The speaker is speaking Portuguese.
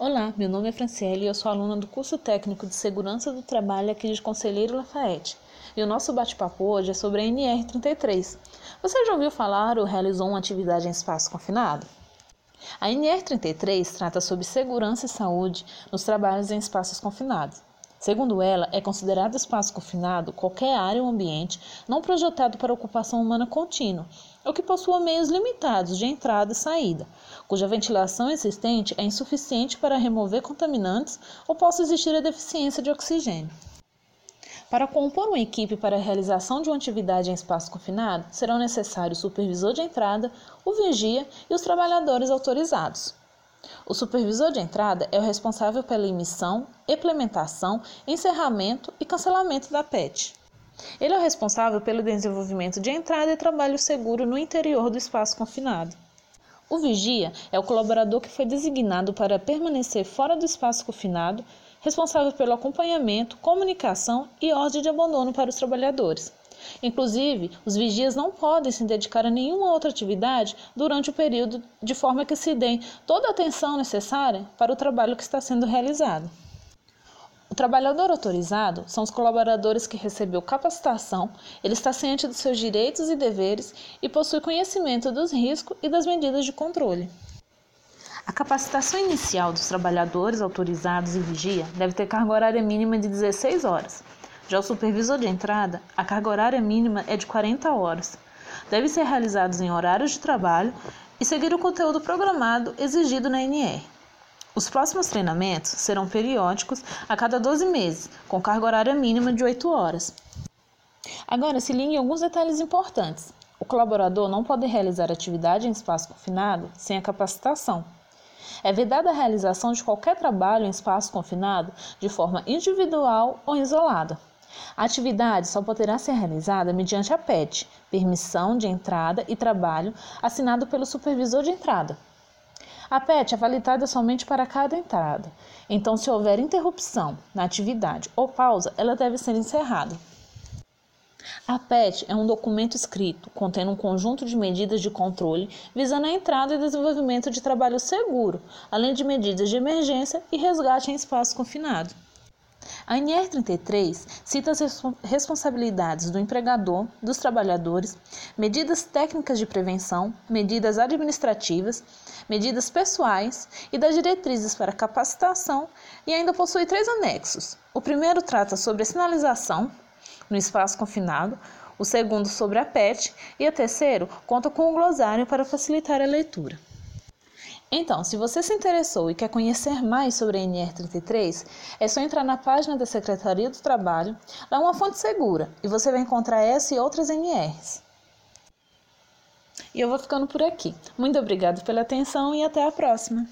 Olá, meu nome é Franciele e eu sou aluna do curso técnico de Segurança do Trabalho aqui de Conselheiro Lafayette. E o nosso bate-papo hoje é sobre a NR33. Você já ouviu falar ou realizou uma atividade em espaço confinado? A NR33 trata sobre segurança e saúde nos trabalhos em espaços confinados. Segundo ela, é considerado espaço confinado qualquer área ou ambiente não projetado para ocupação humana contínua, ou que possua meios limitados de entrada e saída, cuja ventilação existente é insuficiente para remover contaminantes ou possa existir a deficiência de oxigênio. Para compor uma equipe para a realização de uma atividade em espaço confinado, serão necessários o supervisor de entrada, o vigia e os trabalhadores autorizados. O supervisor de entrada é o responsável pela emissão, implementação, encerramento e cancelamento da PET. Ele é o responsável pelo desenvolvimento de entrada e trabalho seguro no interior do espaço confinado. O vigia é o colaborador que foi designado para permanecer fora do espaço confinado, responsável pelo acompanhamento, comunicação e ordem de abandono para os trabalhadores. Inclusive, os vigias não podem se dedicar a nenhuma outra atividade durante o período, de forma que se dê toda a atenção necessária para o trabalho que está sendo realizado. O trabalhador autorizado são os colaboradores que recebeu capacitação, ele está ciente dos seus direitos e deveres e possui conhecimento dos riscos e das medidas de controle. A capacitação inicial dos trabalhadores autorizados e vigia deve ter carga horária mínima de 16 horas, já o supervisor de entrada, a carga horária mínima é de 40 horas. Deve ser realizados em horários de trabalho e seguir o conteúdo programado exigido na NR. Os próximos treinamentos serão periódicos a cada 12 meses, com carga horária mínima de 8 horas. Agora, se ligue em alguns detalhes importantes. O colaborador não pode realizar atividade em espaço confinado sem a capacitação. É vedada a realização de qualquer trabalho em espaço confinado de forma individual ou isolada. A atividade só poderá ser realizada mediante a PET, permissão de entrada e trabalho, assinado pelo supervisor de entrada. A PET é validada somente para cada entrada, então, se houver interrupção na atividade ou pausa, ela deve ser encerrada. A PET é um documento escrito contendo um conjunto de medidas de controle visando a entrada e desenvolvimento de trabalho seguro, além de medidas de emergência e resgate em espaço confinado. A NR33 cita as responsabilidades do empregador, dos trabalhadores, medidas técnicas de prevenção, medidas administrativas, medidas pessoais e das diretrizes para capacitação e ainda possui três anexos. O primeiro trata sobre a sinalização no espaço confinado, o segundo sobre a PET e o terceiro conta com um glossário para facilitar a leitura. Então, se você se interessou e quer conhecer mais sobre a NR33, é só entrar na página da Secretaria do Trabalho, lá é uma fonte segura, e você vai encontrar essa e outras NRs. E eu vou ficando por aqui. Muito obrigado pela atenção e até a próxima!